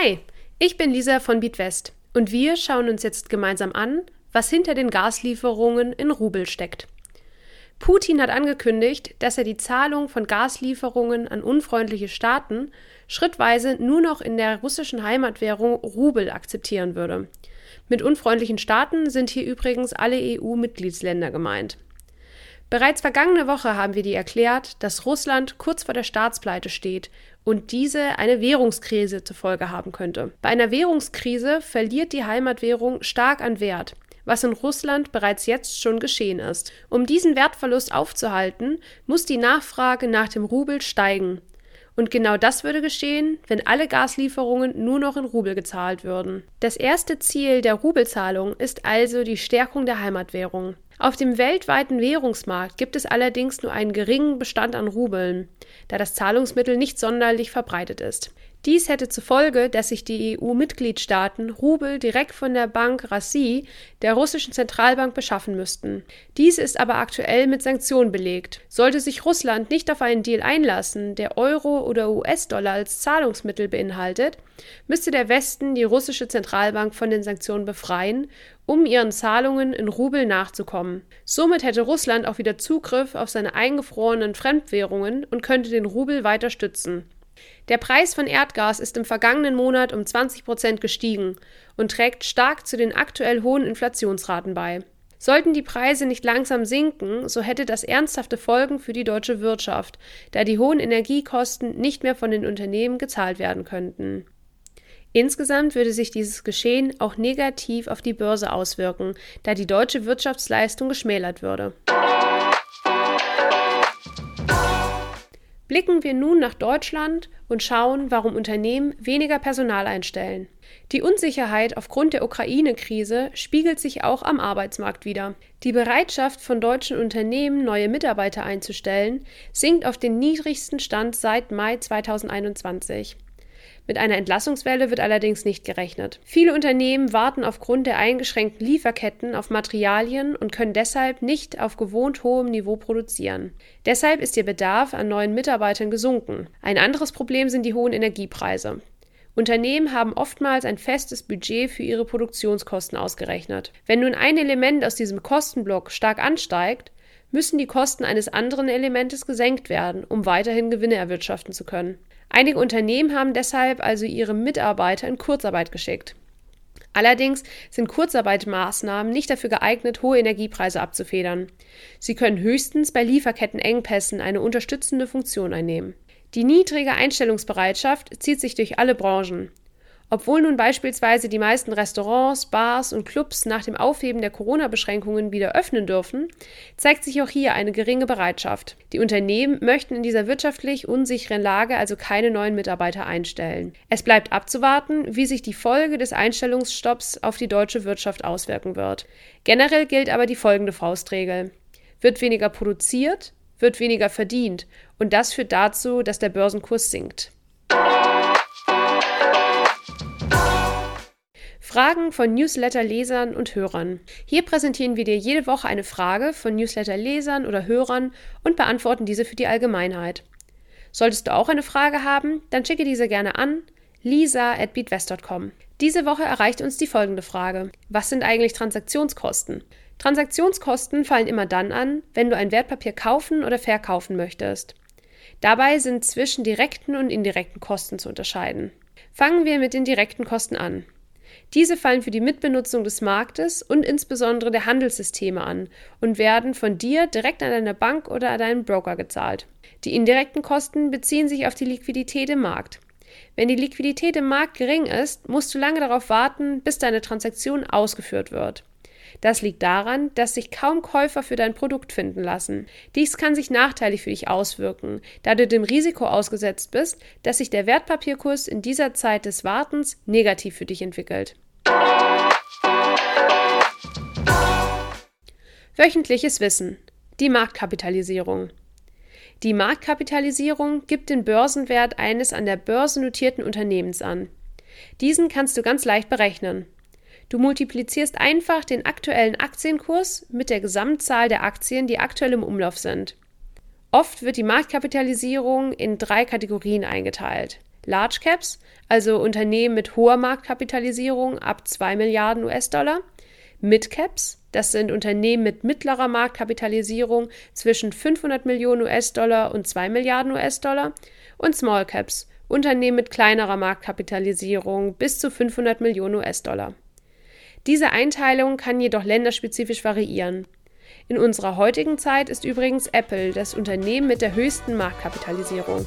Hi, ich bin Lisa von BeatWest und wir schauen uns jetzt gemeinsam an, was hinter den Gaslieferungen in Rubel steckt. Putin hat angekündigt, dass er die Zahlung von Gaslieferungen an unfreundliche Staaten schrittweise nur noch in der russischen Heimatwährung Rubel akzeptieren würde. Mit unfreundlichen Staaten sind hier übrigens alle EU-Mitgliedsländer gemeint. Bereits vergangene Woche haben wir dir erklärt, dass Russland kurz vor der Staatspleite steht und diese eine Währungskrise zur Folge haben könnte. Bei einer Währungskrise verliert die Heimatwährung stark an Wert, was in Russland bereits jetzt schon geschehen ist. Um diesen Wertverlust aufzuhalten, muss die Nachfrage nach dem Rubel steigen. Und genau das würde geschehen, wenn alle Gaslieferungen nur noch in Rubel gezahlt würden. Das erste Ziel der Rubelzahlung ist also die Stärkung der Heimatwährung. Auf dem weltweiten Währungsmarkt gibt es allerdings nur einen geringen Bestand an Rubeln, da das Zahlungsmittel nicht sonderlich verbreitet ist. Dies hätte zur Folge, dass sich die EU-Mitgliedstaaten Rubel direkt von der Bank Rassi, der russischen Zentralbank, beschaffen müssten. Dies ist aber aktuell mit Sanktionen belegt. Sollte sich Russland nicht auf einen Deal einlassen, der Euro oder US-Dollar als Zahlungsmittel beinhaltet, müsste der Westen die russische Zentralbank von den Sanktionen befreien, um ihren Zahlungen in Rubel nachzukommen. Somit hätte Russland auch wieder Zugriff auf seine eingefrorenen Fremdwährungen und könnte den Rubel weiter stützen. Der Preis von Erdgas ist im vergangenen Monat um 20 Prozent gestiegen und trägt stark zu den aktuell hohen Inflationsraten bei. Sollten die Preise nicht langsam sinken, so hätte das ernsthafte Folgen für die deutsche Wirtschaft, da die hohen Energiekosten nicht mehr von den Unternehmen gezahlt werden könnten. Insgesamt würde sich dieses Geschehen auch negativ auf die Börse auswirken, da die deutsche Wirtschaftsleistung geschmälert würde. Blicken wir nun nach Deutschland und schauen, warum Unternehmen weniger Personal einstellen. Die Unsicherheit aufgrund der Ukraine-Krise spiegelt sich auch am Arbeitsmarkt wider. Die Bereitschaft von deutschen Unternehmen, neue Mitarbeiter einzustellen, sinkt auf den niedrigsten Stand seit Mai 2021. Mit einer Entlassungswelle wird allerdings nicht gerechnet. Viele Unternehmen warten aufgrund der eingeschränkten Lieferketten auf Materialien und können deshalb nicht auf gewohnt hohem Niveau produzieren. Deshalb ist ihr Bedarf an neuen Mitarbeitern gesunken. Ein anderes Problem sind die hohen Energiepreise. Unternehmen haben oftmals ein festes Budget für ihre Produktionskosten ausgerechnet. Wenn nun ein Element aus diesem Kostenblock stark ansteigt, müssen die Kosten eines anderen Elementes gesenkt werden, um weiterhin Gewinne erwirtschaften zu können. Einige Unternehmen haben deshalb also ihre Mitarbeiter in Kurzarbeit geschickt. Allerdings sind Kurzarbeitmaßnahmen nicht dafür geeignet, hohe Energiepreise abzufedern. Sie können höchstens bei Lieferkettenengpässen eine unterstützende Funktion einnehmen. Die niedrige Einstellungsbereitschaft zieht sich durch alle Branchen. Obwohl nun beispielsweise die meisten Restaurants, Bars und Clubs nach dem Aufheben der Corona-Beschränkungen wieder öffnen dürfen, zeigt sich auch hier eine geringe Bereitschaft. Die Unternehmen möchten in dieser wirtschaftlich unsicheren Lage also keine neuen Mitarbeiter einstellen. Es bleibt abzuwarten, wie sich die Folge des Einstellungsstopps auf die deutsche Wirtschaft auswirken wird. Generell gilt aber die folgende Faustregel. Wird weniger produziert, wird weniger verdient und das führt dazu, dass der Börsenkurs sinkt. Fragen von Newsletter-Lesern und Hörern. Hier präsentieren wir dir jede Woche eine Frage von Newsletter-Lesern oder Hörern und beantworten diese für die Allgemeinheit. Solltest du auch eine Frage haben, dann schicke diese gerne an lisa@beatwest.com. Diese Woche erreicht uns die folgende Frage: Was sind eigentlich Transaktionskosten? Transaktionskosten fallen immer dann an, wenn du ein Wertpapier kaufen oder verkaufen möchtest. Dabei sind zwischen direkten und indirekten Kosten zu unterscheiden. Fangen wir mit den direkten Kosten an. Diese fallen für die Mitbenutzung des Marktes und insbesondere der Handelssysteme an und werden von dir direkt an deine Bank oder an deinen Broker gezahlt. Die indirekten Kosten beziehen sich auf die Liquidität im Markt. Wenn die Liquidität im Markt gering ist, musst du lange darauf warten, bis deine Transaktion ausgeführt wird. Das liegt daran, dass sich kaum Käufer für dein Produkt finden lassen. Dies kann sich nachteilig für dich auswirken, da du dem Risiko ausgesetzt bist, dass sich der Wertpapierkurs in dieser Zeit des Wartens negativ für dich entwickelt. Wöchentliches Wissen. Die Marktkapitalisierung. Die Marktkapitalisierung gibt den Börsenwert eines an der Börse notierten Unternehmens an. Diesen kannst du ganz leicht berechnen. Du multiplizierst einfach den aktuellen Aktienkurs mit der Gesamtzahl der Aktien, die aktuell im Umlauf sind. Oft wird die Marktkapitalisierung in drei Kategorien eingeteilt. Large Caps, also Unternehmen mit hoher Marktkapitalisierung ab 2 Milliarden US-Dollar, Mid Caps, das sind Unternehmen mit mittlerer Marktkapitalisierung zwischen 500 Millionen US-Dollar und 2 Milliarden US-Dollar, und Small Caps, Unternehmen mit kleinerer Marktkapitalisierung bis zu 500 Millionen US-Dollar. Diese Einteilung kann jedoch länderspezifisch variieren. In unserer heutigen Zeit ist übrigens Apple das Unternehmen mit der höchsten Marktkapitalisierung.